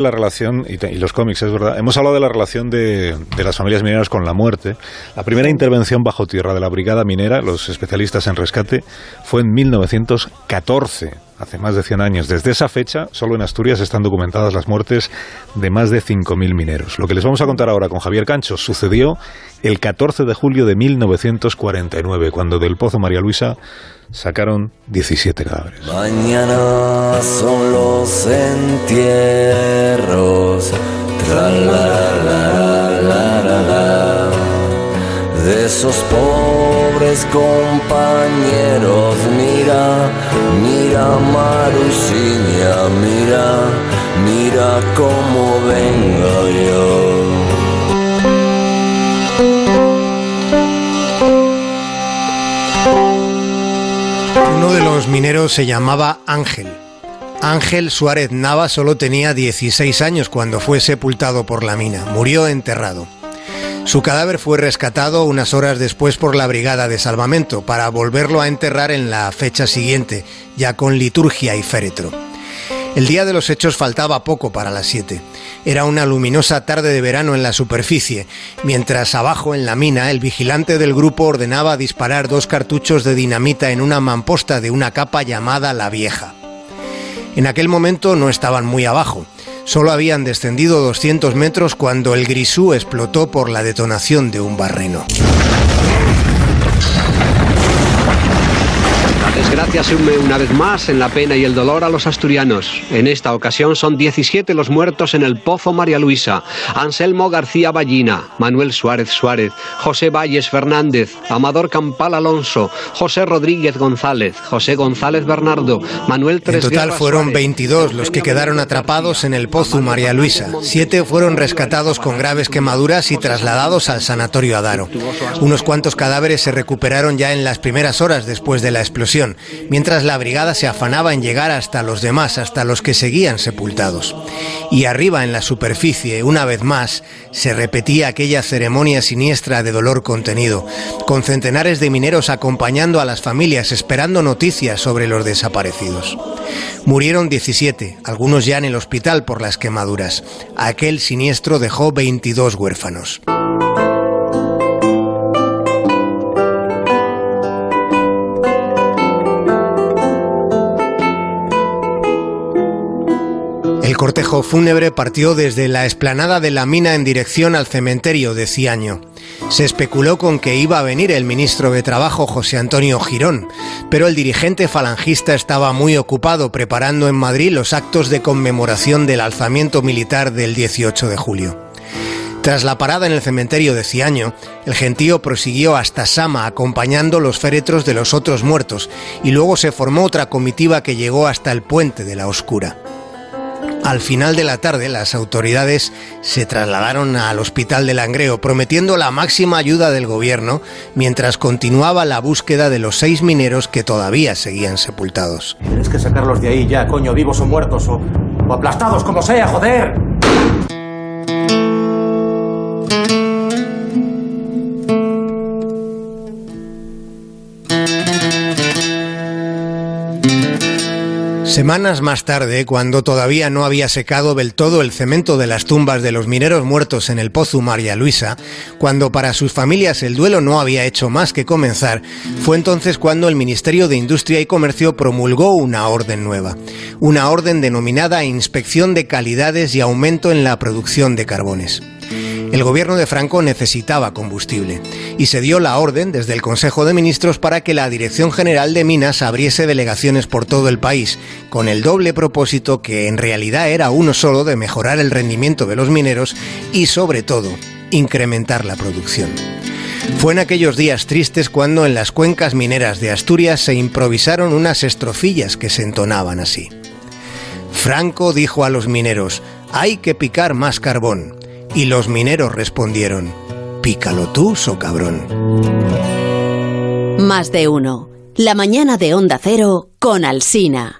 la relación, y, los cómics, es verdad, hemos hablado de la relación de, las familias mineras con la muerte. La primera intervención bajo tierra de la brigada minera, los especialistas en rescate, fue en 1914, hace más de 100 años. Desde esa fecha, solo en Asturias están documentadas las muertes de más de 5.000 mineros. Lo que les vamos a contar ahora con Javier Cancho sucedió el 14 de julio de 1949, cuando del Pozo María Luisa sacaron 17 cadáveres. Mañana son los entierros. De esos pobres compañeros. Mira, mira Marusiña, mira, mira cómo vengo yo. Uno de los mineros se llamaba Ángel. Ángel Suárez Nava solo tenía 16 años cuando fue sepultado por la mina. Murió enterrado. Su cadáver fue rescatado unas horas después por la Brigada de Salvamento para volverlo a enterrar en la fecha siguiente, ya con liturgia y féretro. El día de los hechos faltaba poco para las 7. Era una luminosa tarde de verano en la superficie, mientras abajo en la mina el vigilante del grupo ordenaba disparar dos cartuchos de dinamita en una mamposta de una capa llamada La Vieja. En aquel momento no estaban muy abajo. Solo habían descendido 200 metros cuando el grisú explotó por la detonación de un barreno. Desgracia se une una vez más en la pena y el dolor a los asturianos. En esta ocasión son 17 los muertos en el Pozo María Luisa. Anselmo García Ballina, Manuel Suárez Suárez, José Valles Fernández, Amador Campal Alonso, José Rodríguez González, José González Bernardo, Manuel Tres En total fueron 22 los que quedaron atrapados en el Pozo María Luisa. Siete fueron rescatados con graves quemaduras y trasladados al Sanatorio Adaro. Unos cuantos cadáveres se recuperaron ya en las primeras horas después de la explosión mientras la brigada se afanaba en llegar hasta los demás, hasta los que seguían sepultados. Y arriba en la superficie, una vez más, se repetía aquella ceremonia siniestra de dolor contenido, con centenares de mineros acompañando a las familias esperando noticias sobre los desaparecidos. Murieron 17, algunos ya en el hospital por las quemaduras. Aquel siniestro dejó 22 huérfanos. El cortejo fúnebre partió desde la explanada de la mina en dirección al cementerio de Ciaño. Se especuló con que iba a venir el ministro de Trabajo José Antonio Girón, pero el dirigente falangista estaba muy ocupado preparando en Madrid los actos de conmemoración del alzamiento militar del 18 de julio. Tras la parada en el cementerio de Ciaño, el gentío prosiguió hasta Sama acompañando los féretros de los otros muertos y luego se formó otra comitiva que llegó hasta el puente de la Oscura. Al final de la tarde, las autoridades se trasladaron al hospital de Langreo, prometiendo la máxima ayuda del gobierno mientras continuaba la búsqueda de los seis mineros que todavía seguían sepultados. Tienes que sacarlos de ahí ya, coño, vivos o muertos o, o aplastados, como sea, joder. Semanas más tarde, cuando todavía no había secado del todo el cemento de las tumbas de los mineros muertos en el Pozo María Luisa, cuando para sus familias el duelo no había hecho más que comenzar, fue entonces cuando el Ministerio de Industria y Comercio promulgó una orden nueva, una orden denominada Inspección de Calidades y Aumento en la Producción de Carbones. El gobierno de Franco necesitaba combustible y se dio la orden desde el Consejo de Ministros para que la Dirección General de Minas abriese delegaciones por todo el país, con el doble propósito que en realidad era uno solo de mejorar el rendimiento de los mineros y sobre todo incrementar la producción. Fue en aquellos días tristes cuando en las cuencas mineras de Asturias se improvisaron unas estrofillas que se entonaban así. Franco dijo a los mineros, hay que picar más carbón. Y los mineros respondieron, Pícalo tú, so cabrón. Más de uno. La mañana de Onda Cero con Alsina.